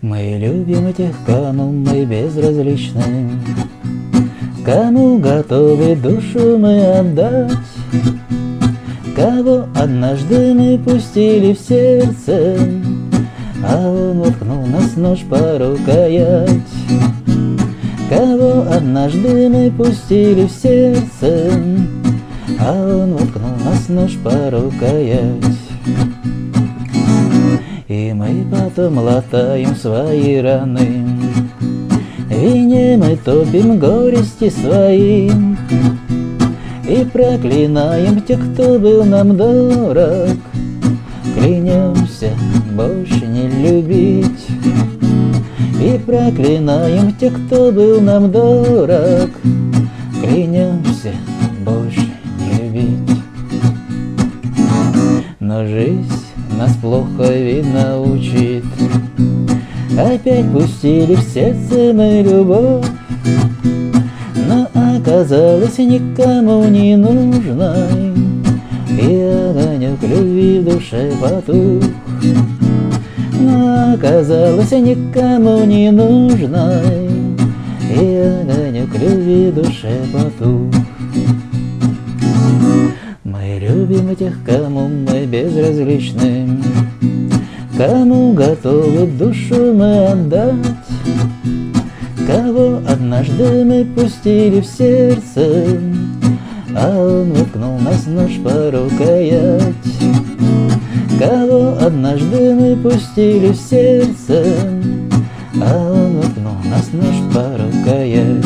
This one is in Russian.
Мы любим этих канун, мы безразличны, Кому готовы душу мы отдать, Кого однажды мы пустили в сердце, А он воткнул нас нож по рукоять. Кого однажды мы пустили в сердце, нас нож по рукоять. И мы потом латаем свои раны, Вине мы топим горести свои, И проклинаем тех, кто был нам дорог, Клянемся больше не любить. И проклинаем тех, кто был нам дорог, Клянемся больше Но жизнь нас плохо видно учит, Опять пустили в сердце мы любовь, Но оказалась никому не нужной, И огонек любви в душе потух. Но оказалась никому не нужной, И огонек любви в душе потух. Любим тех, кому мы безразличны, Кому готовы душу мы отдать, Кого однажды мы пустили в сердце, А он воткнул нас нож по рукоять. Кого однажды мы пустили в сердце, А он воткнул нас нож по рукоять.